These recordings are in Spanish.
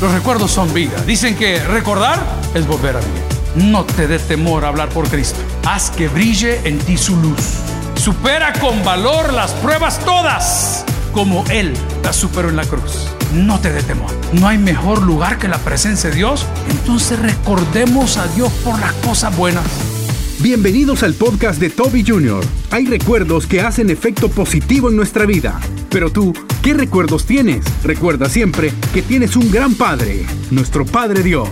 Los recuerdos son vida. Dicen que recordar es volver a vivir. No te dé temor a hablar por Cristo. Haz que brille en ti su luz. Supera con valor las pruebas todas, como Él las superó en la cruz. No te dé temor. No hay mejor lugar que la presencia de Dios. Entonces recordemos a Dios por las cosas buenas. Bienvenidos al podcast de Toby Jr. Hay recuerdos que hacen efecto positivo en nuestra vida. Pero tú, ¿qué recuerdos tienes? Recuerda siempre que tienes un gran Padre, nuestro Padre Dios.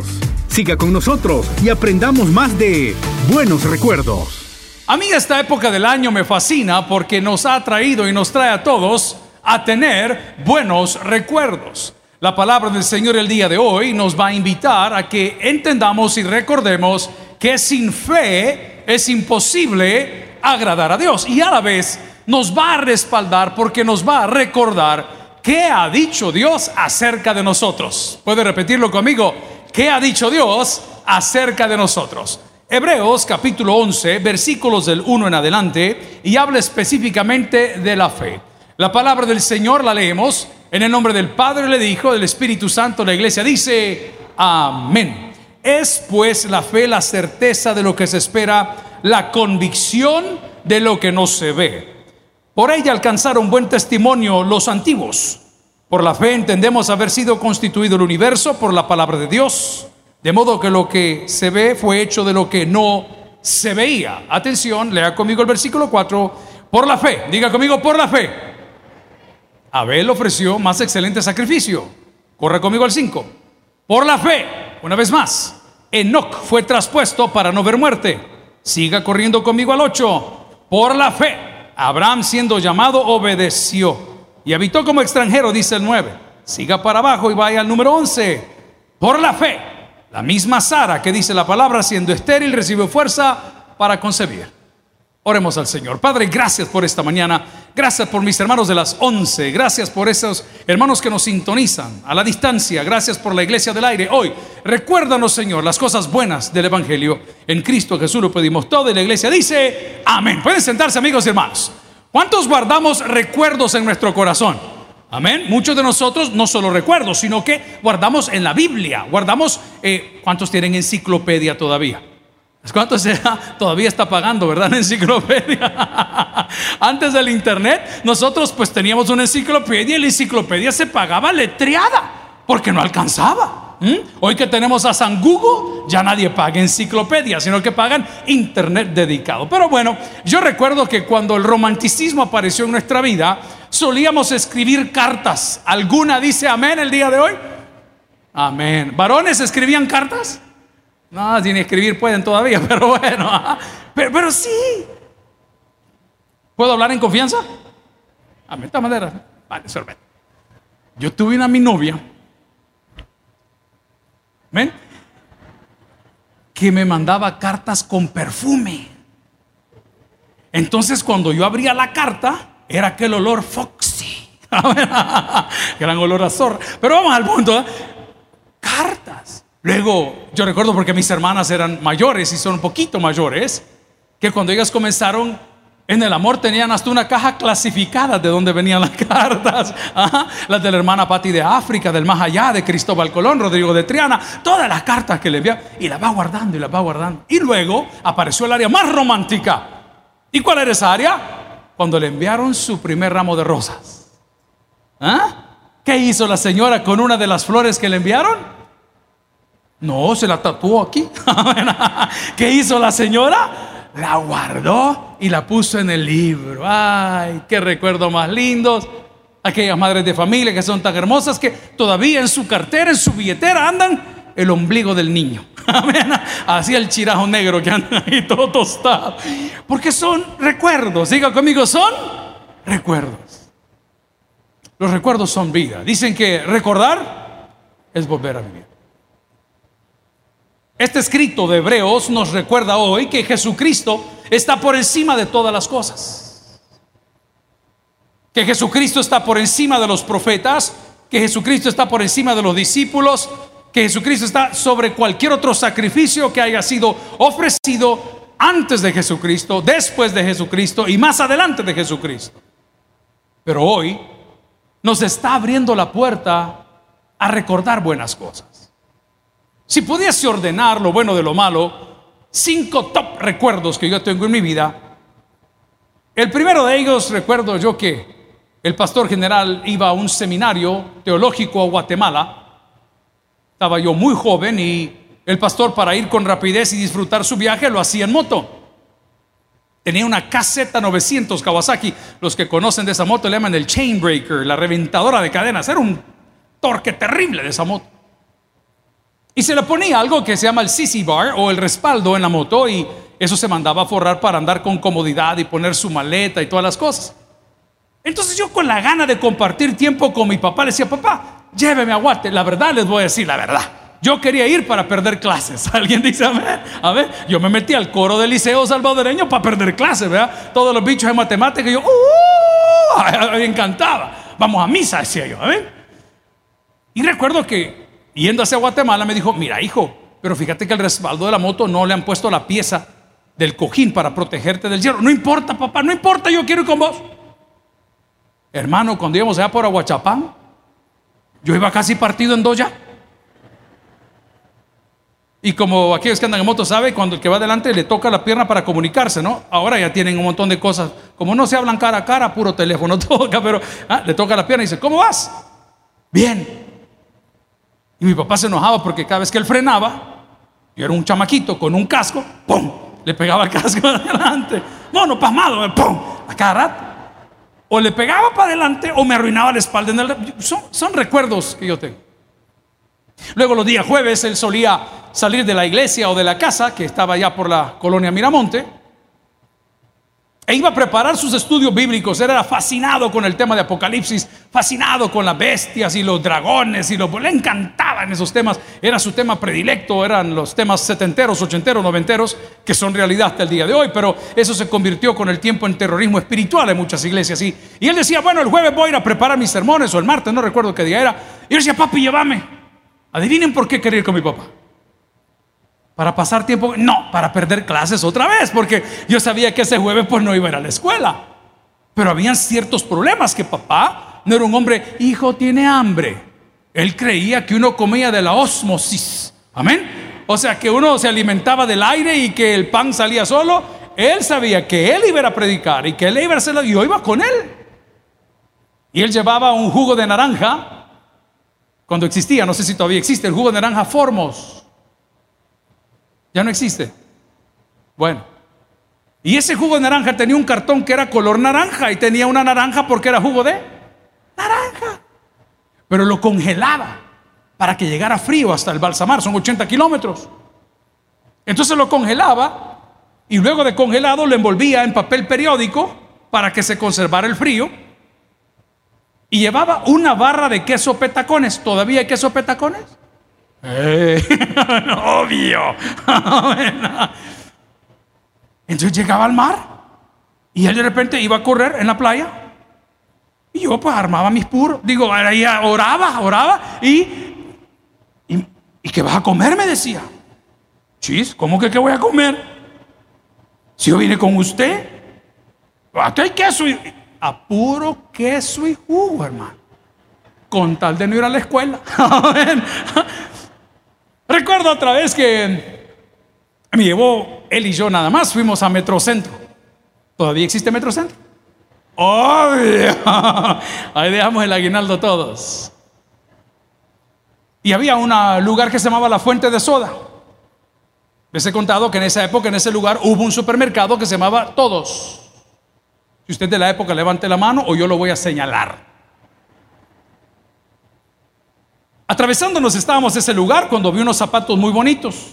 Siga con nosotros y aprendamos más de buenos recuerdos. A mí esta época del año me fascina porque nos ha traído y nos trae a todos a tener buenos recuerdos. La palabra del Señor el día de hoy nos va a invitar a que entendamos y recordemos que sin fe es imposible agradar a Dios y a la vez nos va a respaldar porque nos va a recordar qué ha dicho Dios acerca de nosotros. ¿Puede repetirlo conmigo? ¿Qué ha dicho Dios acerca de nosotros? Hebreos capítulo 11, versículos del 1 en adelante, y habla específicamente de la fe. La palabra del Señor la leemos en el nombre del Padre, le dijo, del Espíritu Santo, la iglesia dice, amén. Es pues la fe la certeza de lo que se espera, la convicción de lo que no se ve. Por ella alcanzaron buen testimonio los antiguos. Por la fe entendemos haber sido constituido el universo por la palabra de Dios, de modo que lo que se ve fue hecho de lo que no se veía. Atención, lea conmigo el versículo 4. Por la fe, diga conmigo, por la fe. Abel ofreció más excelente sacrificio. Corre conmigo al 5. Por la fe, una vez más, Enoch fue traspuesto para no ver muerte. Siga corriendo conmigo al 8. Por la fe, Abraham siendo llamado obedeció y habitó como extranjero, dice el 9. Siga para abajo y vaya al número 11. Por la fe, la misma Sara que dice la palabra siendo estéril recibió fuerza para concebir. Oremos al Señor. Padre, gracias por esta mañana. Gracias por mis hermanos de las 11. Gracias por esos hermanos que nos sintonizan a la distancia. Gracias por la iglesia del aire. Hoy, recuérdanos, Señor, las cosas buenas del Evangelio. En Cristo Jesús lo pedimos todo y la iglesia dice, amén. Pueden sentarse, amigos y hermanos. ¿Cuántos guardamos recuerdos en nuestro corazón? Amén. Muchos de nosotros no solo recuerdos, sino que guardamos en la Biblia. Guardamos, eh, ¿cuántos tienen enciclopedia todavía? ¿Cuánto sea? Todavía está pagando, ¿verdad? La enciclopedia. Antes del internet, nosotros pues teníamos una enciclopedia y la enciclopedia se pagaba letreada porque no alcanzaba. Hoy que tenemos a San Google, ya nadie paga enciclopedia, sino que pagan internet dedicado. Pero bueno, yo recuerdo que cuando el romanticismo apareció en nuestra vida, solíamos escribir cartas. ¿Alguna dice amén el día de hoy? Amén. ¿Varones escribían cartas? No, sin escribir pueden todavía, pero bueno. Pero, sí. ¿Puedo hablar en confianza? A esta manera. Vale, sorbet. Yo tuve una mi novia. ¿Ven? Que me mandaba cartas con perfume. Entonces, cuando yo abría la carta, era aquel olor foxy. Gran olor a zorra. Pero vamos al punto. ¿eh? Cartas. Luego, yo recuerdo porque mis hermanas eran mayores y son un poquito mayores, que cuando ellas comenzaron en el amor tenían hasta una caja clasificada de donde venían las cartas. las de la hermana Patti de África, del más allá, de Cristóbal Colón, Rodrigo de Triana, todas las cartas que le envía y las va guardando y las va guardando. Y luego apareció el área más romántica. ¿Y cuál era esa área? Cuando le enviaron su primer ramo de rosas. ¿Ah? ¿Qué hizo la señora con una de las flores que le enviaron? No, se la tatuó aquí. ¿Qué hizo la señora? La guardó y la puso en el libro. Ay, qué recuerdo más lindos. Aquellas madres de familia que son tan hermosas que todavía en su cartera, en su billetera andan el ombligo del niño. Así el chirajo negro que anda ahí todo tostado. Porque son recuerdos. Diga conmigo, son recuerdos. Los recuerdos son vida. Dicen que recordar es volver a vivir. Este escrito de Hebreos nos recuerda hoy que Jesucristo está por encima de todas las cosas. Que Jesucristo está por encima de los profetas, que Jesucristo está por encima de los discípulos, que Jesucristo está sobre cualquier otro sacrificio que haya sido ofrecido antes de Jesucristo, después de Jesucristo y más adelante de Jesucristo. Pero hoy nos está abriendo la puerta a recordar buenas cosas. Si pudiese ordenar lo bueno de lo malo, cinco top recuerdos que yo tengo en mi vida. El primero de ellos recuerdo yo que el pastor general iba a un seminario teológico a Guatemala. Estaba yo muy joven y el pastor para ir con rapidez y disfrutar su viaje lo hacía en moto. Tenía una caseta 900 Kawasaki. Los que conocen de esa moto le llaman el chainbreaker, la reventadora de cadenas. Era un torque terrible de esa moto. Y se le ponía algo que se llama el CC bar o el respaldo en la moto y eso se mandaba a forrar para andar con comodidad y poner su maleta y todas las cosas. Entonces yo con la gana de compartir tiempo con mi papá le decía, papá, lléveme a Guate. La verdad les voy a decir la verdad. Yo quería ir para perder clases. Alguien dice, a ver, yo me metí al coro del liceo salvadoreño para perder clases, ¿verdad? Todos los bichos de matemáticas, yo, ¡uh! Me encantaba. Vamos a misa, decía yo, a ver. Y recuerdo que yendo hacia Guatemala me dijo, mira hijo, pero fíjate que el respaldo de la moto no le han puesto la pieza del cojín para protegerte del hierro. No importa, papá, no importa, yo quiero ir con vos. Hermano, cuando íbamos allá por Aguachapán, yo iba casi partido en dos ya. Y como aquellos que andan en moto saben, cuando el que va adelante le toca la pierna para comunicarse, ¿no? Ahora ya tienen un montón de cosas. Como no se hablan cara a cara, puro teléfono toca, pero ah, le toca la pierna y dice, ¿cómo vas? Bien. Y mi papá se enojaba porque cada vez que él frenaba, yo era un chamaquito con un casco, ¡pum! Le pegaba el casco adelante. No, no, pasmado, ¡pum! A cada rato o le pegaba para adelante o me arruinaba la espalda. En el, son, son recuerdos que yo tengo. Luego los días jueves él solía salir de la iglesia o de la casa, que estaba ya por la colonia Miramonte, e iba a preparar sus estudios bíblicos. era fascinado con el tema de Apocalipsis, fascinado con las bestias y los dragones y lo, le encantaban esos temas. Era su tema predilecto, eran los temas setenteros, ochenteros, noventeros, que son realidad hasta el día de hoy. Pero eso se convirtió con el tiempo en terrorismo espiritual en muchas iglesias. Y, y él decía, bueno, el jueves voy a ir a preparar mis sermones o el martes, no recuerdo qué día era. Y yo decía, papi, llévame. Adivinen por qué quería ir con mi papá. Para pasar tiempo, no, para perder clases otra vez, porque yo sabía que ese jueves pues no iba a ir a la escuela. Pero habían ciertos problemas que papá no era un hombre, hijo tiene hambre. Él creía que uno comía de la osmosis. Amén. O sea, que uno se alimentaba del aire y que el pan salía solo. Él sabía que él iba a predicar y que él iba a hacerlo yo iba con él. Y él llevaba un jugo de naranja cuando existía, no sé si todavía existe, el jugo de naranja Formos. Ya no existe. Bueno. Y ese jugo de naranja tenía un cartón que era color naranja y tenía una naranja porque era jugo de naranja. Pero lo congelaba para que llegara frío hasta el balsamar, son 80 kilómetros. Entonces lo congelaba y luego de congelado lo envolvía en papel periódico para que se conservara el frío. Y llevaba una barra de queso petacones. ¿Todavía hay queso petacones? Eh, obvio. Entonces llegaba al mar y él de repente iba a correr en la playa. Y yo pues armaba mis puros. Digo, oraba, oraba. Y, y, y ¿qué vas a comer? Me decía. Chis, ¿cómo que qué voy a comer? Si yo vine con usted. Aquí hay queso y a puro queso y jugo, hermano. Con tal de no ir a la escuela. Recuerdo otra vez que me llevó él y yo nada más, fuimos a Metrocentro. ¿Todavía existe Metrocentro? Obvio. Ahí dejamos el aguinaldo todos. Y había un lugar que se llamaba la Fuente de Soda. Les he contado que en esa época, en ese lugar, hubo un supermercado que se llamaba Todos. Si usted de la época levante la mano o yo lo voy a señalar. Atravesándonos estábamos ese lugar cuando vi unos zapatos muy bonitos.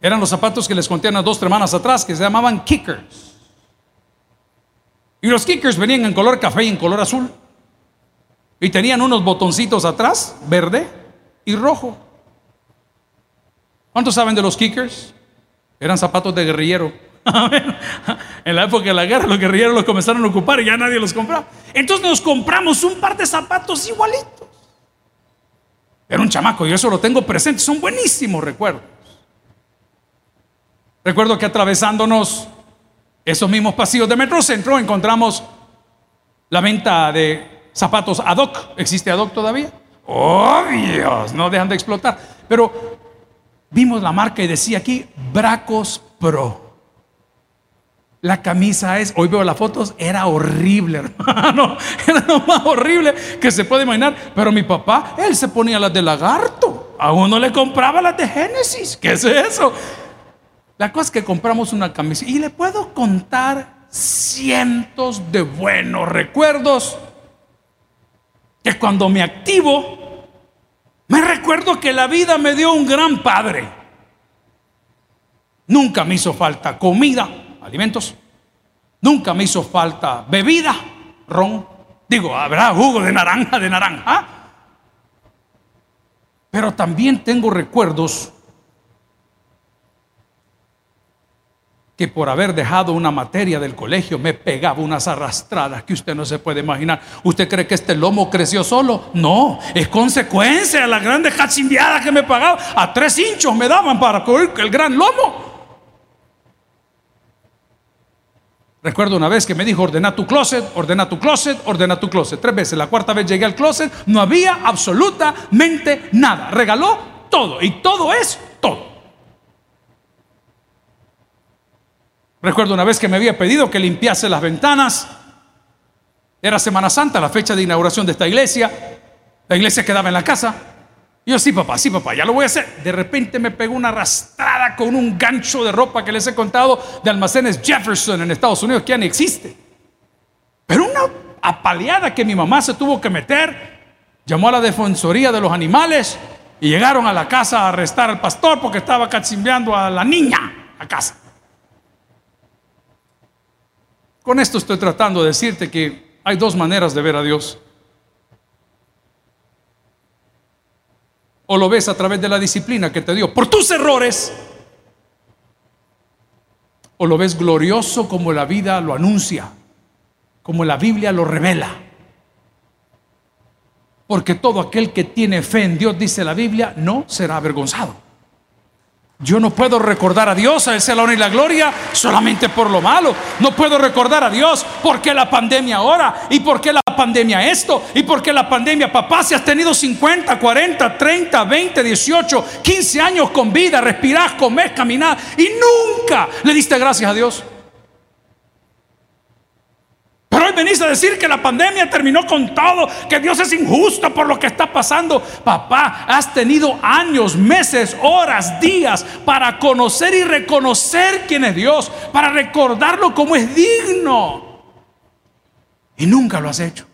Eran los zapatos que les conté a dos semanas atrás que se llamaban kickers. Y los kickers venían en color café y en color azul. Y tenían unos botoncitos atrás, verde y rojo. ¿Cuántos saben de los kickers? Eran zapatos de guerrillero. en la época de la guerra los guerrilleros los comenzaron a ocupar y ya nadie los compraba. Entonces nos compramos un par de zapatos igualitos. Era un chamaco y eso lo tengo presente. Son buenísimos recuerdos. Recuerdo que atravesándonos esos mismos pasillos de Metrocentro encontramos la venta de zapatos ad hoc. ¿Existe ad hoc todavía? obvios, no dejan de explotar. Pero vimos la marca y decía aquí Bracos Pro. La camisa es, hoy veo las fotos, era horrible, hermano. Era lo más horrible que se puede imaginar. Pero mi papá, él se ponía las de lagarto. A uno le compraba las de Génesis. ¿Qué es eso? La cosa es que compramos una camisa y le puedo contar cientos de buenos recuerdos que cuando me activo, me recuerdo que la vida me dio un gran padre. Nunca me hizo falta comida, alimentos. Nunca me hizo falta bebida, ron. Digo, habrá jugo de naranja, de naranja. Pero también tengo recuerdos que por haber dejado una materia del colegio me pegaba unas arrastradas que usted no se puede imaginar. ¿Usted cree que este lomo creció solo? No, es consecuencia de la grande cachimbiada que me pagaba. A tres hinchos me daban para cubrir el gran lomo. Recuerdo una vez que me dijo, ordena tu closet, ordena tu closet, ordena tu closet. Tres veces. La cuarta vez llegué al closet, no había absolutamente nada. Regaló todo. Y todo es todo. Recuerdo una vez que me había pedido que limpiase las ventanas. Era Semana Santa, la fecha de inauguración de esta iglesia. La iglesia quedaba en la casa. Yo, sí, papá, sí, papá, ya lo voy a hacer. De repente me pegó una arrastrada con un gancho de ropa que les he contado de almacenes Jefferson en Estados Unidos, que ya no existe. Pero una apaleada que mi mamá se tuvo que meter. Llamó a la defensoría de los animales y llegaron a la casa a arrestar al pastor porque estaba cachimbeando a la niña a casa. Con esto estoy tratando de decirte que hay dos maneras de ver a Dios. O lo ves a través de la disciplina que te dio por tus errores. O lo ves glorioso como la vida lo anuncia, como la Biblia lo revela. Porque todo aquel que tiene fe en Dios, dice la Biblia, no será avergonzado. Yo no puedo recordar a Dios, a Él sea la honra y la gloria, solamente por lo malo. No puedo recordar a Dios porque la pandemia ahora, y porque la pandemia esto, y porque la pandemia, papá, si has tenido 50, 40, 30, 20, 18, 15 años con vida, respirás, comés, caminás, y nunca le diste gracias a Dios. Venís a decir que la pandemia terminó con todo, que Dios es injusto por lo que está pasando. Papá, has tenido años, meses, horas, días para conocer y reconocer quién es Dios, para recordarlo como es digno. Y nunca lo has hecho.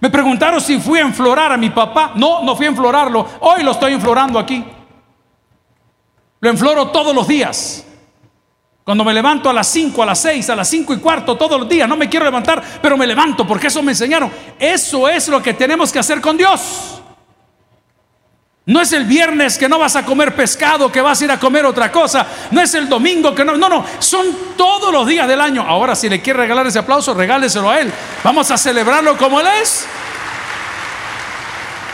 Me preguntaron si fui a enflorar a mi papá. No, no fui a enflorarlo. Hoy lo estoy enflorando aquí. Lo enfloro todos los días. Cuando me levanto a las 5, a las 6, a las 5 y cuarto todos los días, no me quiero levantar, pero me levanto porque eso me enseñaron. Eso es lo que tenemos que hacer con Dios. No es el viernes que no vas a comer pescado, que vas a ir a comer otra cosa. No es el domingo que no. No, no. Son todos los días del año. Ahora, si le quiere regalar ese aplauso, regáleselo a Él. Vamos a celebrarlo como Él es.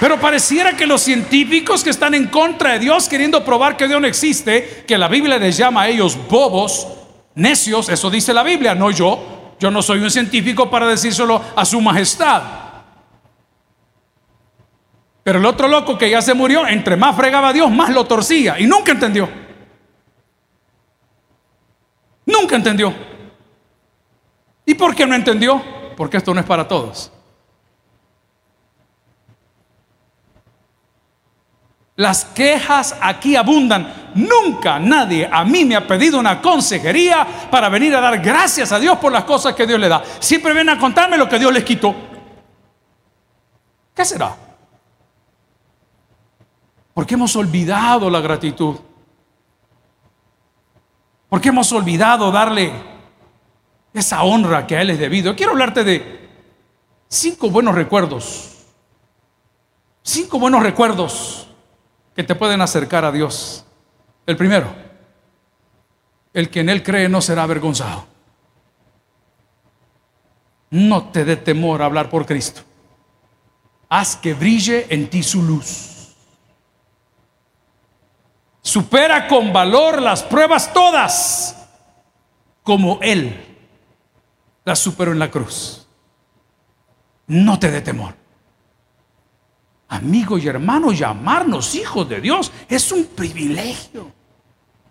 Pero pareciera que los científicos que están en contra de Dios, queriendo probar que Dios no existe, que la Biblia les llama a ellos bobos, necios, eso dice la Biblia, no yo. Yo no soy un científico para decírselo a su majestad. Pero el otro loco que ya se murió, entre más fregaba a Dios, más lo torcía y nunca entendió. Nunca entendió. ¿Y por qué no entendió? Porque esto no es para todos. Las quejas aquí abundan. Nunca nadie a mí me ha pedido una consejería para venir a dar gracias a Dios por las cosas que Dios le da. Siempre vienen a contarme lo que Dios les quitó. ¿Qué será? Porque hemos olvidado la gratitud. Porque hemos olvidado darle esa honra que a Él es debido. Quiero hablarte de cinco buenos recuerdos. Cinco buenos recuerdos que te pueden acercar a Dios. El primero, el que en Él cree no será avergonzado. No te dé temor a hablar por Cristo. Haz que brille en ti su luz. Supera con valor las pruebas todas, como Él las superó en la cruz. No te dé temor. Amigo y hermano, llamarnos hijos de Dios es un privilegio.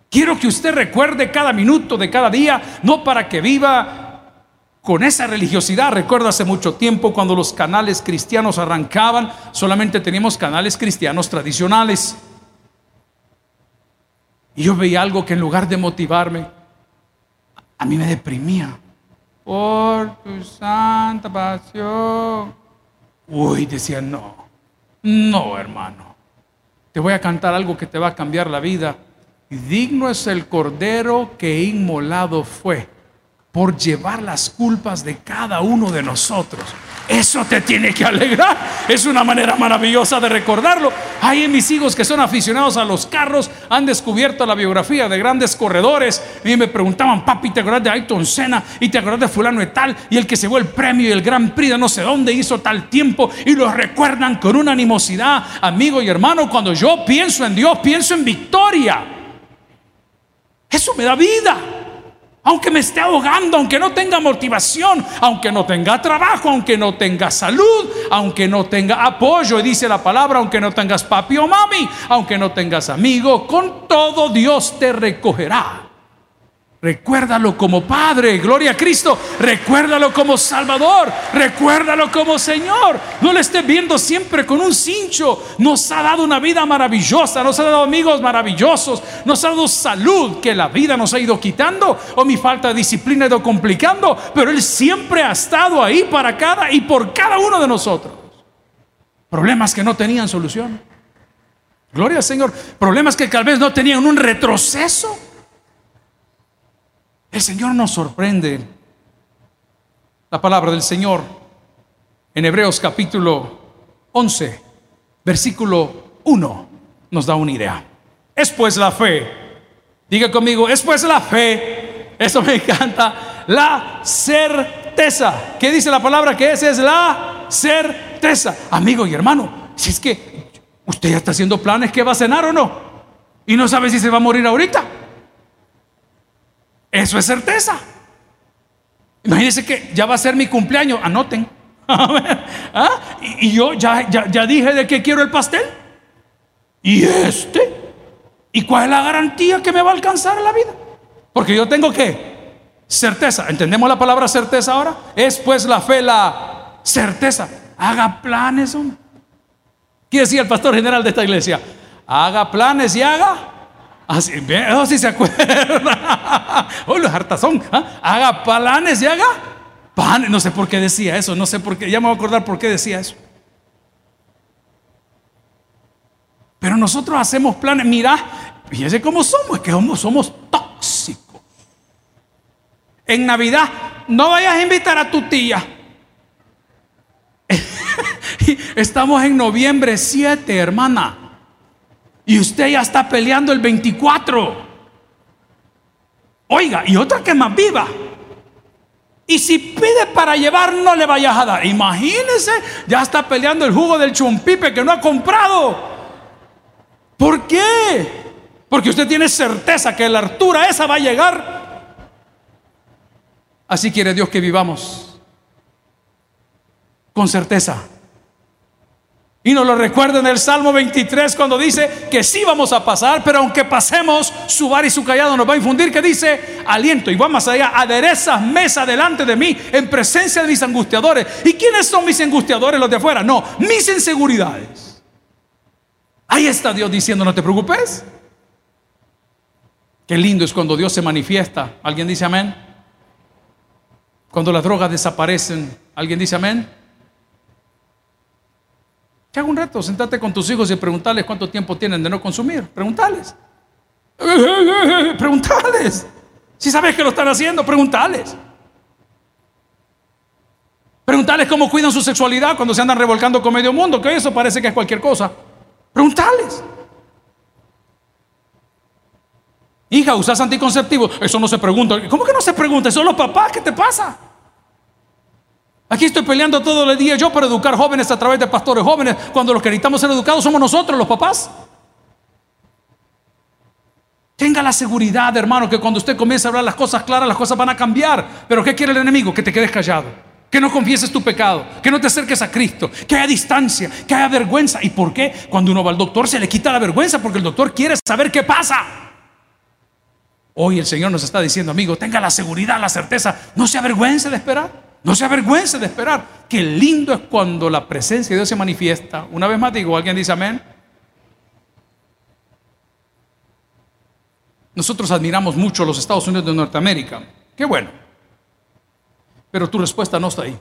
Quiero que usted recuerde cada minuto de cada día, no para que viva con esa religiosidad. Recuerdo hace mucho tiempo cuando los canales cristianos arrancaban, solamente teníamos canales cristianos tradicionales. Y yo veía algo que en lugar de motivarme, a mí me deprimía. Por tu santa pasión. Uy, decía, no, no, hermano. Te voy a cantar algo que te va a cambiar la vida. Digno es el cordero que inmolado fue por llevar las culpas de cada uno de nosotros. Eso te tiene que alegrar. Es una manera maravillosa de recordarlo. Hay mis hijos que son aficionados a los carros han descubierto la biografía de grandes corredores. Y me preguntaban, papi, ¿te acuerdas de Ayton Senna? ¿Y te acuerdas de fulano de tal? Y el que se el premio y el Gran Prix de no sé dónde hizo tal tiempo. Y lo recuerdan con una animosidad. Amigo y hermano, cuando yo pienso en Dios, pienso en victoria. Eso me da vida aunque me esté ahogando, aunque no tenga motivación, aunque no tenga trabajo, aunque no tenga salud, aunque no tenga apoyo, y dice la palabra, aunque no tengas papi o mami, aunque no tengas amigo, con todo Dios te recogerá. Recuérdalo como Padre, gloria a Cristo. Recuérdalo como Salvador. Recuérdalo como Señor. No le estés viendo siempre con un cincho. Nos ha dado una vida maravillosa. Nos ha dado amigos maravillosos. Nos ha dado salud que la vida nos ha ido quitando. O mi falta de disciplina ha ido complicando. Pero Él siempre ha estado ahí para cada y por cada uno de nosotros. Problemas que no tenían solución. Gloria al Señor. Problemas que tal vez no tenían un retroceso. El Señor nos sorprende. La palabra del Señor en Hebreos capítulo 11, versículo 1, nos da una idea. Es pues la fe. Diga conmigo, es pues la fe. Eso me encanta. La certeza. ¿Qué dice la palabra que es? Es la certeza. Amigo y hermano, si es que usted ya está haciendo planes que va a cenar o no. Y no sabe si se va a morir ahorita. Eso es certeza. Imagínense que ya va a ser mi cumpleaños, anoten. ¿Ah? Y, yo ya, ya, dije de qué quiero el pastel. ¿Y este? ¿Y cuál es la garantía que me va a alcanzar la vida? Porque yo tengo que certeza. ¿Entendemos la palabra certeza ahora? Es pues la fe, la certeza. Haga planes, hombre. ¿Qué decía el pastor general de esta iglesia? Haga planes y haga Así, oh, si se acuerda. oh, los hartazón. ¿ah? Haga planes y haga panes. No sé por qué decía eso. No sé por qué. Ya me voy a acordar por qué decía eso. Pero nosotros hacemos planes. Mira, fíjese cómo somos. Es que somos, somos tóxicos. En Navidad, no vayas a invitar a tu tía. Estamos en noviembre 7, hermana. Y usted ya está peleando el 24. Oiga, y otra que más viva. Y si pide para llevar, no le vayas a dar. Imagínese, ya está peleando el jugo del chumpipe que no ha comprado. ¿Por qué? Porque usted tiene certeza que la altura esa va a llegar. Así quiere Dios que vivamos. Con certeza. Y nos lo recuerda en el Salmo 23 cuando dice que sí vamos a pasar, pero aunque pasemos, su bar y su callado nos va a infundir que dice aliento. Y vamos allá, aderezas mesa delante de mí en presencia de mis angustiadores. ¿Y quiénes son mis angustiadores? Los de afuera. No, mis inseguridades. Ahí está Dios diciendo, no te preocupes. Qué lindo es cuando Dios se manifiesta. ¿Alguien dice amén? Cuando las drogas desaparecen. ¿Alguien dice amén? Que haga un reto, sentate con tus hijos y preguntarles cuánto tiempo tienen de no consumir. Preguntales. Preguntales. Si sabes que lo están haciendo, preguntales. Preguntales cómo cuidan su sexualidad cuando se andan revolcando con medio mundo, que eso parece que es cualquier cosa. Preguntales. Hija, ¿usas anticonceptivos? Eso no se pregunta. ¿Cómo que no se pregunta? Son los papás, ¿qué te pasa? Aquí estoy peleando todo el día yo para educar jóvenes a través de pastores jóvenes, cuando los que necesitamos ser educados somos nosotros, los papás. Tenga la seguridad, hermano, que cuando usted comience a hablar las cosas claras, las cosas van a cambiar. Pero ¿qué quiere el enemigo? Que te quedes callado. que no confieses tu pecado, que no te acerques a Cristo, que haya distancia, que haya vergüenza. ¿Y por qué? Cuando uno va al doctor se le quita la vergüenza porque el doctor quiere saber qué pasa. Hoy el Señor nos está diciendo, amigo, tenga la seguridad, la certeza, no se avergüence de esperar, no se avergüence de esperar. Qué lindo es cuando la presencia de Dios se manifiesta. Una vez más digo, ¿alguien dice amén? Nosotros admiramos mucho a los Estados Unidos de Norteamérica. Qué bueno. Pero tu respuesta no está ahí.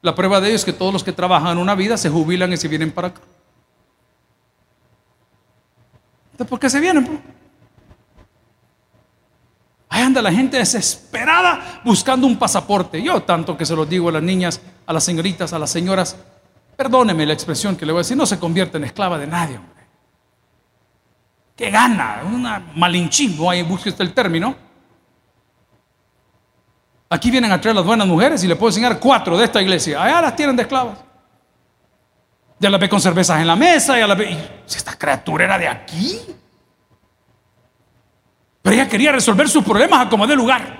La prueba de ello es que todos los que trabajan una vida se jubilan y se vienen para acá. Entonces, ¿por qué se vienen? Ahí anda la gente desesperada buscando un pasaporte. Yo tanto que se lo digo a las niñas, a las señoritas, a las señoras, perdóneme la expresión que le voy a decir, no se convierte en esclava de nadie. Hombre. ¿Qué gana? Un malinchismo, ahí busque el término Aquí vienen a traer las buenas mujeres y le puedo enseñar cuatro de esta iglesia. Allá las tienen de esclavas. Ya las ve con cervezas en la mesa, ya las ve. si esta criatura era de aquí. Pero ella quería resolver sus problemas a como de lugar.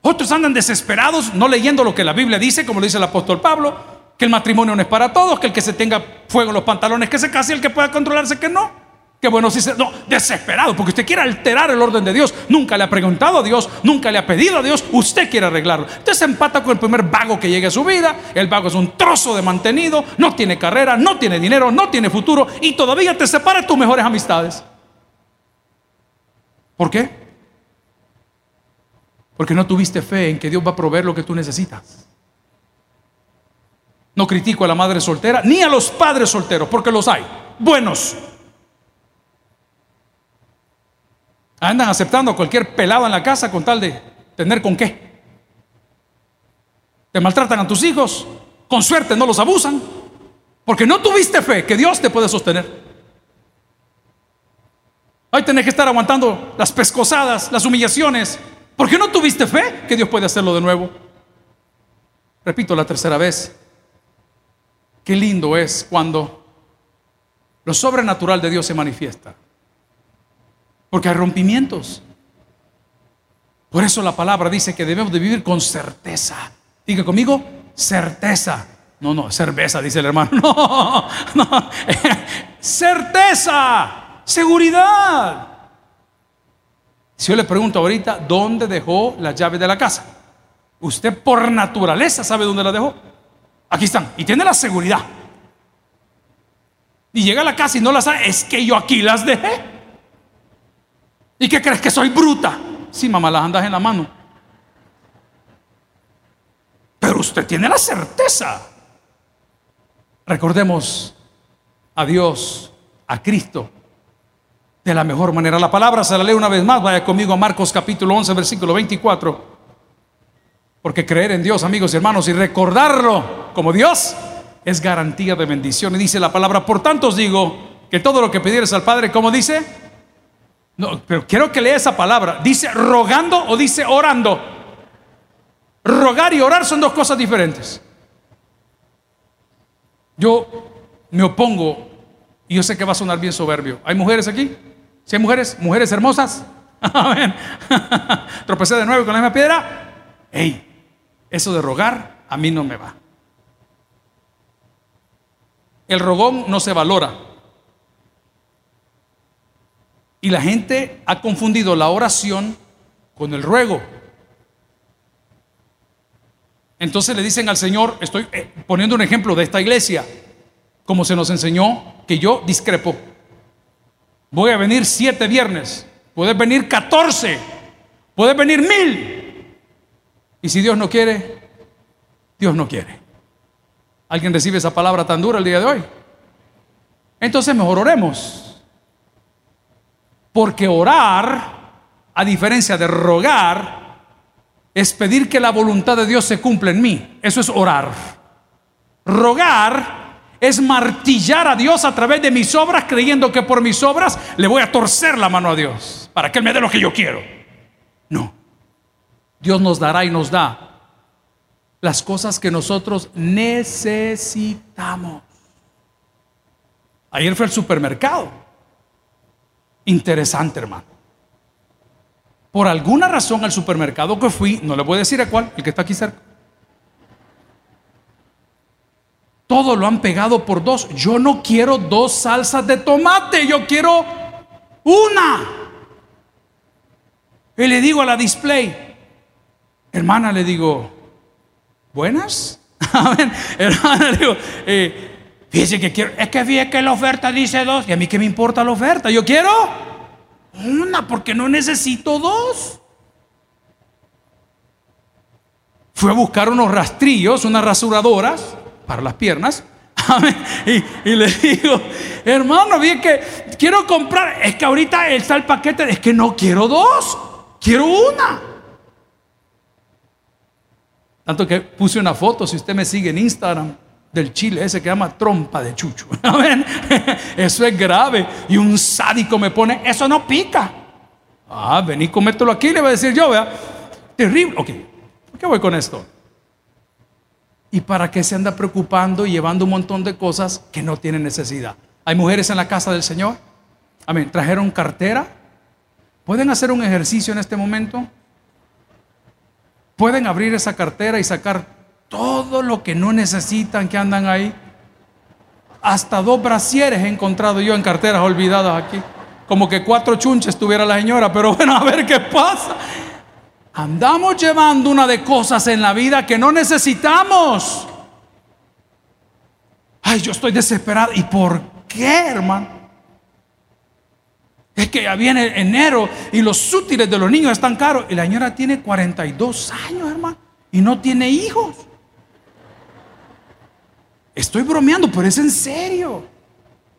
Otros andan desesperados, no leyendo lo que la Biblia dice, como lo dice el apóstol Pablo, que el matrimonio no es para todos, que el que se tenga fuego en los pantalones que se case el que pueda controlarse que no. Qué bueno si se... No, desesperado, porque usted quiere alterar el orden de Dios. Nunca le ha preguntado a Dios, nunca le ha pedido a Dios, usted quiere arreglarlo. Usted se empata con el primer vago que llegue a su vida. El vago es un trozo de mantenido, no tiene carrera, no tiene dinero, no tiene futuro y todavía te separa tus mejores amistades. ¿Por qué? Porque no tuviste fe en que Dios va a proveer lo que tú necesitas. No critico a la madre soltera ni a los padres solteros, porque los hay. Buenos, Andan aceptando a cualquier pelado en la casa con tal de tener con qué. Te maltratan a tus hijos, con suerte no los abusan, porque no tuviste fe que Dios te puede sostener. Ahí tenés que estar aguantando las pescosadas, las humillaciones, porque no tuviste fe que Dios puede hacerlo de nuevo. Repito la tercera vez, qué lindo es cuando lo sobrenatural de Dios se manifiesta. Porque hay rompimientos. Por eso la palabra dice que debemos de vivir con certeza. Diga conmigo, certeza. No, no, cerveza, dice el hermano. No, no. certeza, seguridad. Si yo le pregunto ahorita, ¿dónde dejó la llave de la casa? Usted por naturaleza sabe dónde la dejó. Aquí están. Y tiene la seguridad. Y llega a la casa y no la sabe. Es que yo aquí las dejé. ¿Y qué crees que soy bruta? Sí, mamá, las andas en la mano. Pero usted tiene la certeza. Recordemos a Dios, a Cristo, de la mejor manera. La palabra se la lee una vez más. Vaya conmigo a Marcos capítulo 11, versículo 24. Porque creer en Dios, amigos y hermanos, y recordarlo como Dios es garantía de bendición. Y dice la palabra, por tanto os digo que todo lo que pidieres al Padre, como dice, no, pero quiero que lea esa palabra. ¿Dice rogando o dice orando? Rogar y orar son dos cosas diferentes. Yo me opongo, y yo sé que va a sonar bien soberbio. ¿Hay mujeres aquí? ¿Sí hay mujeres? ¿Mujeres hermosas? Amén. Tropecé de nuevo con la misma piedra. Ey, eso de rogar a mí no me va. El rogón no se valora. Y la gente ha confundido la oración con el ruego. Entonces le dicen al Señor, estoy eh, poniendo un ejemplo de esta iglesia, como se nos enseñó, que yo discrepo. Voy a venir siete viernes, puedes venir catorce, puedes venir mil. Y si Dios no quiere, Dios no quiere. ¿Alguien recibe esa palabra tan dura el día de hoy? Entonces mejor oremos. Porque orar, a diferencia de rogar, es pedir que la voluntad de Dios se cumpla en mí. Eso es orar. Rogar es martillar a Dios a través de mis obras, creyendo que por mis obras le voy a torcer la mano a Dios para que Él me dé lo que yo quiero. No. Dios nos dará y nos da las cosas que nosotros necesitamos. Ayer fue al supermercado Interesante, hermano. Por alguna razón al supermercado que fui, no le voy a decir a cuál, el que está aquí cerca. Todo lo han pegado por dos. Yo no quiero dos salsas de tomate, yo quiero una. Y le digo a la display, hermana, le digo, ¿buenas? hermana, le digo, eh, que quiero, es que fíjese que la oferta dice dos, y a mí qué me importa la oferta, yo quiero una porque no necesito dos. Fue a buscar unos rastrillos, unas rasuradoras para las piernas. Y, le digo, hermano, bien que quiero comprar, es que ahorita está el paquete, es que no quiero dos, quiero una. Tanto que puse una foto, si usted me sigue en Instagram, del chile ese que llama trompa de chucho. Eso es grave. Y un sádico me pone, eso no pica. Ah, vení, comételo aquí, le voy a decir yo, vea. Terrible. Ok, ¿por qué voy con esto? ¿Y para qué se anda preocupando y llevando un montón de cosas que no tienen necesidad? ¿Hay mujeres en la casa del Señor? Amén. ¿Trajeron cartera? ¿Pueden hacer un ejercicio en este momento? ¿Pueden abrir esa cartera y sacar todo lo que no necesitan que andan ahí. Hasta dos brasieres he encontrado yo en carteras olvidadas aquí. Como que cuatro chunches tuviera la señora, pero bueno, a ver qué pasa. Andamos llevando una de cosas en la vida que no necesitamos. Ay, yo estoy desesperado. ¿Y por qué, hermano? Es que ya viene enero y los útiles de los niños están caros. Y la señora tiene 42 años, hermano, y no tiene hijos. Estoy bromeando, pero es en serio.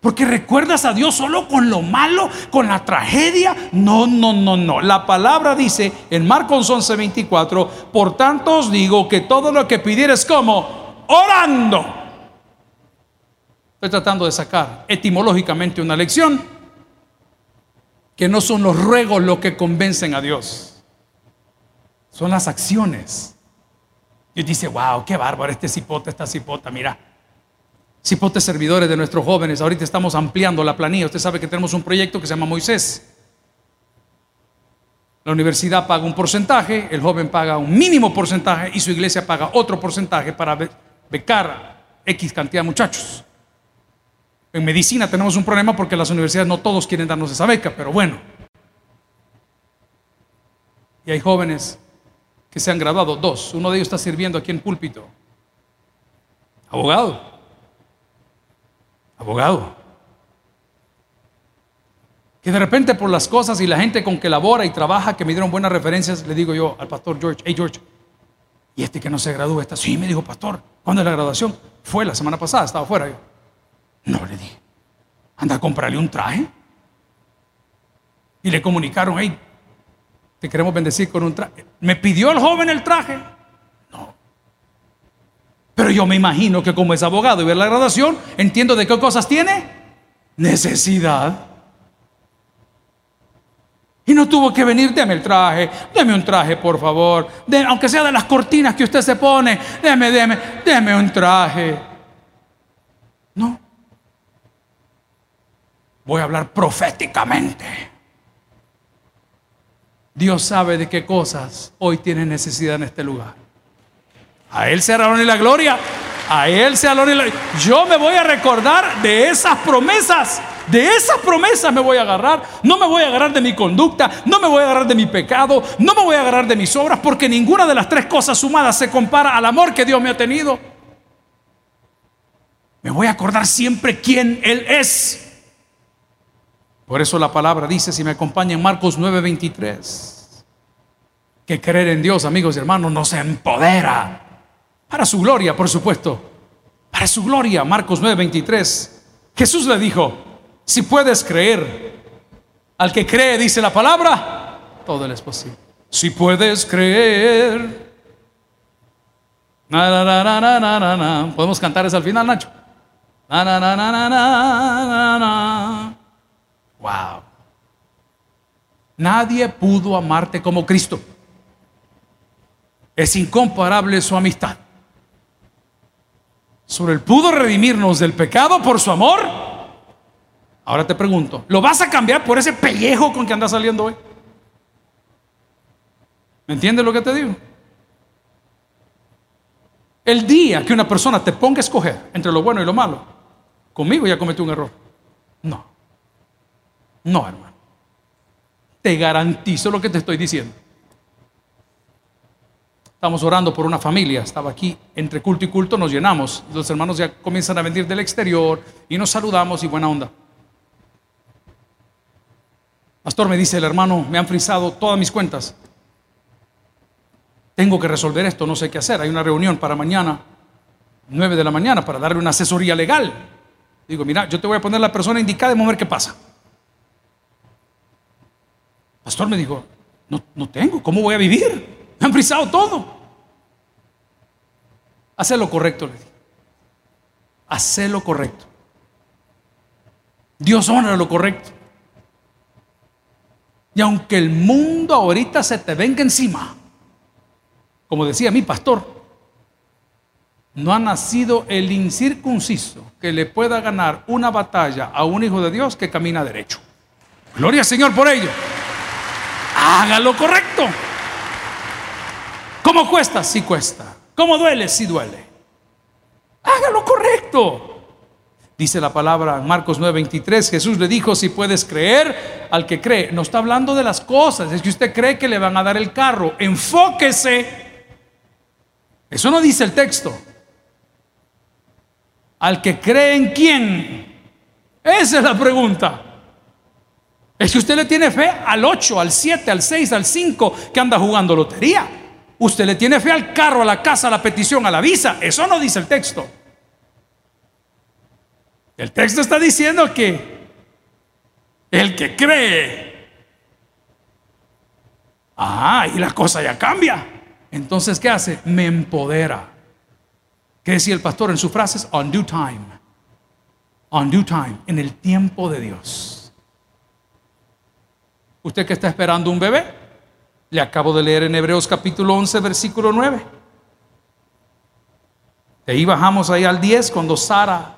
Porque recuerdas a Dios solo con lo malo, con la tragedia. No, no, no, no. La palabra dice en Marcos 11:24, por tanto os digo que todo lo que pidieres como orando. Estoy tratando de sacar etimológicamente una lección que no son los ruegos lo que convencen a Dios. Son las acciones. Y dice, wow, qué bárbaro este cipota, esta cipota, mira cipotes servidores de nuestros jóvenes. Ahorita estamos ampliando la planilla. Usted sabe que tenemos un proyecto que se llama Moisés. La universidad paga un porcentaje, el joven paga un mínimo porcentaje y su iglesia paga otro porcentaje para becar X cantidad de muchachos. En medicina tenemos un problema porque las universidades no todos quieren darnos esa beca, pero bueno. Y hay jóvenes que se han graduado, dos. Uno de ellos está sirviendo aquí en púlpito. Abogado abogado. Que de repente por las cosas y la gente con que labora y trabaja, que me dieron buenas referencias, le digo yo al pastor George, hey George, ¿y este que no se gradúa está? Sí, me dijo, pastor, ¿cuándo es la graduación? Fue la semana pasada, estaba fuera. Yo, no, le dije, anda a comprarle un traje. Y le comunicaron, hey, te queremos bendecir con un traje. ¿Me pidió el joven el traje? Pero yo me imagino que como es abogado y ve la graduación, entiendo de qué cosas tiene necesidad. Y no tuvo que venir, deme el traje, deme un traje, por favor. aunque sea de las cortinas que usted se pone, deme, deme, deme un traje. No. Voy a hablar proféticamente. Dios sabe de qué cosas hoy tiene necesidad en este lugar. A Él sea honra y la gloria. A Él sea honra y la gloria. Yo me voy a recordar de esas promesas. De esas promesas me voy a agarrar. No me voy a agarrar de mi conducta. No me voy a agarrar de mi pecado. No me voy a agarrar de mis obras. Porque ninguna de las tres cosas sumadas se compara al amor que Dios me ha tenido. Me voy a acordar siempre quién Él es. Por eso la palabra dice, si me acompaña en Marcos 9:23, que creer en Dios, amigos y hermanos, nos empodera para su gloria, por supuesto. Para su gloria, Marcos 9:23. Jesús le dijo, si puedes creer, al que cree, dice la palabra, todo le es posible. Si puedes creer. Podemos cantar eso al final, Nacho. Wow. Nadie pudo amarte como Cristo. Es incomparable su amistad sobre el pudo redimirnos del pecado por su amor. Ahora te pregunto, ¿lo vas a cambiar por ese pellejo con que andas saliendo hoy? ¿Me entiendes lo que te digo? El día que una persona te ponga a escoger entre lo bueno y lo malo, conmigo ya cometió un error. No. No, hermano. Te garantizo lo que te estoy diciendo. Estamos orando por una familia, estaba aquí entre culto y culto, nos llenamos. Los hermanos ya comienzan a venir del exterior y nos saludamos y buena onda. Pastor, me dice el hermano, me han frisado todas mis cuentas. Tengo que resolver esto, no sé qué hacer. Hay una reunión para mañana, 9 de la mañana, para darle una asesoría legal. Digo, mira, yo te voy a poner la persona indicada y vamos a ver qué pasa. Pastor me dijo, no, no tengo, ¿cómo voy a vivir? Han frisado todo. Hace lo correcto, le dije. Hace lo correcto. Dios honra lo correcto. Y aunque el mundo ahorita se te venga encima, como decía mi pastor, no ha nacido el incircunciso que le pueda ganar una batalla a un hijo de Dios que camina derecho. Gloria al Señor por ello. Haga lo correcto. ¿Cómo cuesta? Sí cuesta. ¿Cómo duele? Sí duele. Haga lo correcto. Dice la palabra en Marcos 9:23, Jesús le dijo, si puedes creer al que cree. No está hablando de las cosas, es que usted cree que le van a dar el carro. Enfóquese. Eso no dice el texto. Al que cree en quién. Esa es la pregunta. Es que usted le tiene fe al 8, al 7, al 6, al 5 que anda jugando lotería. Usted le tiene fe al carro, a la casa, a la petición, a la visa. Eso no dice el texto. El texto está diciendo que el que cree, ah, y la cosa ya cambia. Entonces, ¿qué hace? Me empodera. ¿Qué decía el pastor en sus frases? On due time. On due time, en el tiempo de Dios. ¿Usted que está esperando un bebé? Le acabo de leer en Hebreos capítulo 11, versículo 9. De ahí bajamos ahí al 10 cuando Sara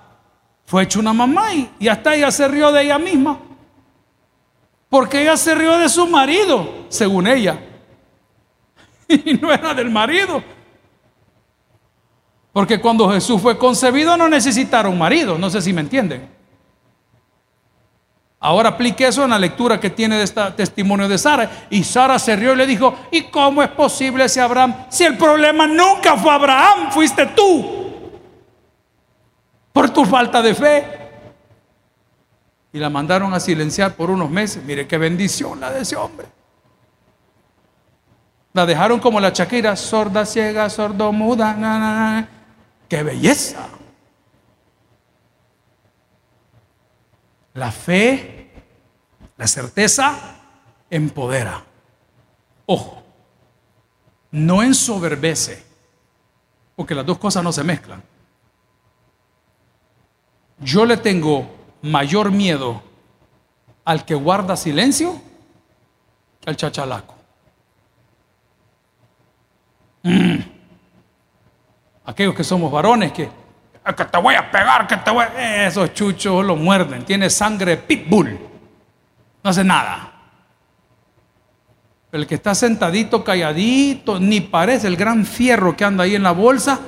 fue hecho una mamá y, hasta ella se rió de ella misma. Porque ella se rió de su marido, según ella. Y no era del marido. Porque cuando Jesús fue concebido no necesitaron marido, no sé si me entienden. Ahora aplique eso en la lectura que tiene de este testimonio de Sara. Y Sara se rió y le dijo, ¿y cómo es posible ese Abraham? Si el problema nunca fue Abraham, fuiste tú por tu falta de fe. Y la mandaron a silenciar por unos meses. Mire qué bendición la de ese hombre. La dejaron como la chaquira, sorda, ciega, sordo, muda. ¡Qué belleza! La fe, la certeza, empodera. Ojo, no ensoberbece, porque las dos cosas no se mezclan. Yo le tengo mayor miedo al que guarda silencio que al chachalaco. Mm. Aquellos que somos varones que, que te voy a pegar, que te voy a... Esos chuchos lo muerden, tiene sangre pitbull, no hace nada. El que está sentadito, calladito, ni parece el gran fierro que anda ahí en la bolsa,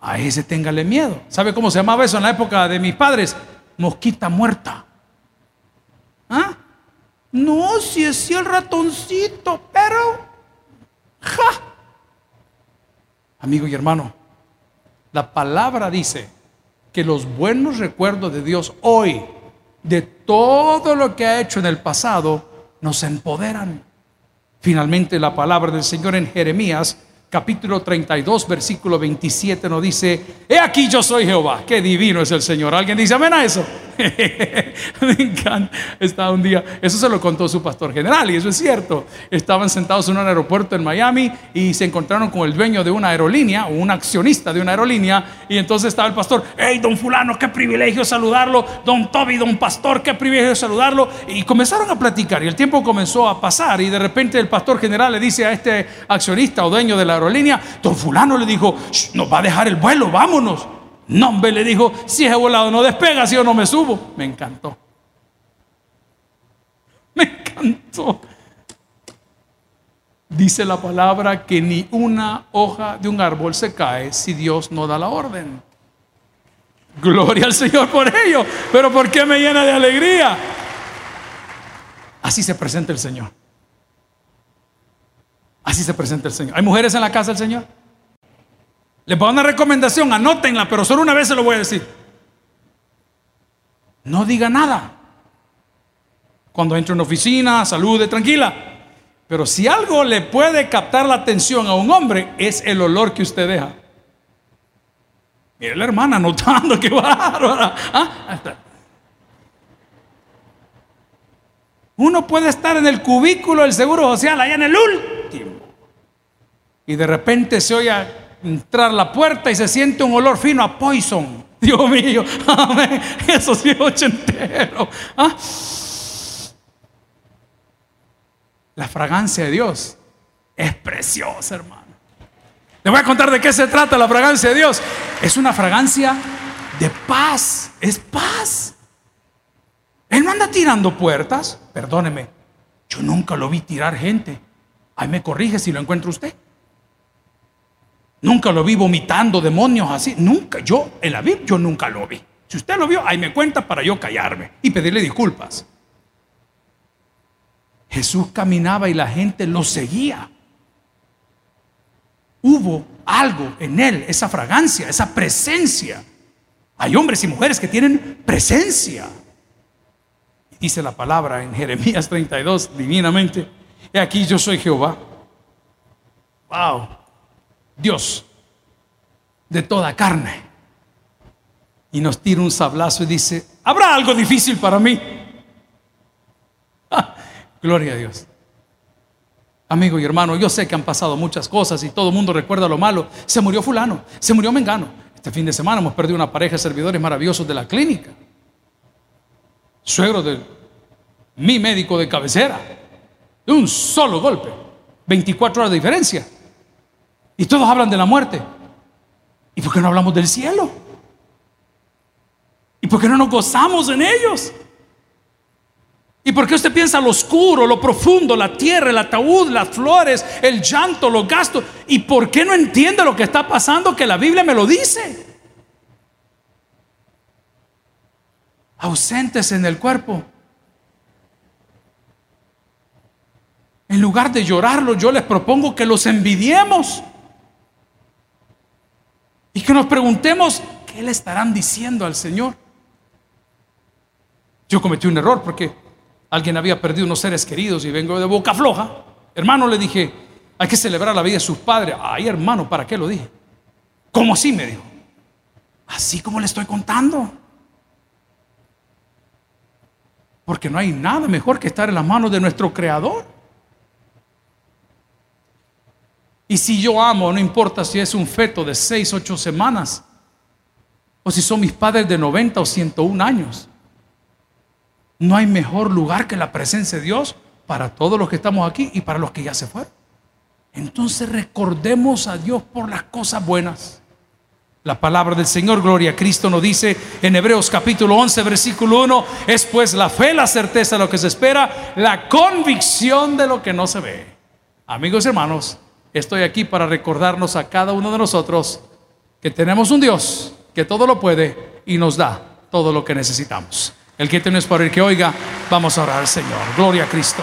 a ese téngale miedo. ¿Sabe cómo se llamaba eso en la época de mis padres? Mosquita muerta. ¿Ah? No, si es el ratoncito, pero... ¡Ja! Amigo y hermano, la palabra dice que los buenos recuerdos de Dios hoy, de todo lo que ha hecho en el pasado, nos empoderan. Finalmente la palabra del Señor en Jeremías capítulo 32, versículo 27 nos dice, he aquí yo soy Jehová, qué divino es el Señor. ¿Alguien dice amén a eso? Me encanta. Estaba un día, eso se lo contó su pastor general y eso es cierto. Estaban sentados en un aeropuerto en Miami y se encontraron con el dueño de una aerolínea o un accionista de una aerolínea y entonces estaba el pastor, hey, don fulano, qué privilegio saludarlo, don Toby, don pastor, qué privilegio saludarlo y comenzaron a platicar y el tiempo comenzó a pasar y de repente el pastor general le dice a este accionista o dueño de la aerolínea, don fulano le dijo, nos va a dejar el vuelo, vámonos. No, hombre, le dijo, si es volado no despega, si yo no me subo. Me encantó. Me encantó. Dice la palabra que ni una hoja de un árbol se cae si Dios no da la orden. Gloria al Señor por ello. Pero ¿por qué me llena de alegría? Así se presenta el Señor. Así se presenta el Señor. ¿Hay mujeres en la casa del Señor? Les voy a una recomendación, anótenla, pero solo una vez se lo voy a decir. No diga nada. Cuando entre en una oficina, salude tranquila. Pero si algo le puede captar la atención a un hombre, es el olor que usted deja. Mire la hermana notando que bárbara. ¿Ah? Uno puede estar en el cubículo del seguro social, allá en el último. Y de repente se oye entrar la puerta y se siente un olor fino a poison. Dios mío. Eso sí es ochentero. ¿Ah? La fragancia de Dios es preciosa, hermano. Le voy a contar de qué se trata la fragancia de Dios. Es una fragancia de paz, es paz. Él no anda tirando puertas, perdóneme. Yo nunca lo vi tirar gente. Ahí me corrige si lo encuentra usted. Nunca lo vi vomitando demonios así. Nunca. Yo, en la Biblia, yo nunca lo vi. Si usted lo vio, ahí me cuenta para yo callarme y pedirle disculpas. Jesús caminaba y la gente lo seguía. Hubo algo en él, esa fragancia, esa presencia. Hay hombres y mujeres que tienen presencia. Dice la palabra en Jeremías 32, divinamente. He aquí yo soy Jehová. Wow. Dios de toda carne. Y nos tira un sablazo y dice, ¿habrá algo difícil para mí? Ah, gloria a Dios. Amigo y hermano, yo sé que han pasado muchas cosas y todo el mundo recuerda lo malo. Se murió fulano, se murió Mengano. Este fin de semana hemos perdido una pareja de servidores maravillosos de la clínica. Suegro de mi médico de cabecera. De un solo golpe. 24 horas de diferencia. Y todos hablan de la muerte. ¿Y por qué no hablamos del cielo? ¿Y por qué no nos gozamos en ellos? ¿Y por qué usted piensa lo oscuro, lo profundo, la tierra, el ataúd, las flores, el llanto, los gastos? ¿Y por qué no entiende lo que está pasando que la Biblia me lo dice? Ausentes en el cuerpo. En lugar de llorarlo, yo les propongo que los envidiemos. Y que nos preguntemos, ¿qué le estarán diciendo al Señor? Yo cometí un error porque alguien había perdido unos seres queridos y vengo de boca floja. Hermano, le dije, hay que celebrar la vida de sus padres. Ay, hermano, ¿para qué lo dije? ¿Cómo así? Me dijo. Así como le estoy contando. Porque no hay nada mejor que estar en las manos de nuestro Creador. Y si yo amo, no importa si es un feto de 6, 8 semanas, o si son mis padres de 90 o 101 años. No hay mejor lugar que la presencia de Dios para todos los que estamos aquí y para los que ya se fueron. Entonces recordemos a Dios por las cosas buenas. La palabra del Señor, gloria a Cristo, nos dice en Hebreos capítulo 11, versículo 1, es pues la fe, la certeza de lo que se espera, la convicción de lo que no se ve. Amigos y hermanos, estoy aquí para recordarnos a cada uno de nosotros que tenemos un Dios que todo lo puede y nos da todo lo que necesitamos. El que tiene para el que oiga, vamos a orar al Señor. Gloria a Cristo.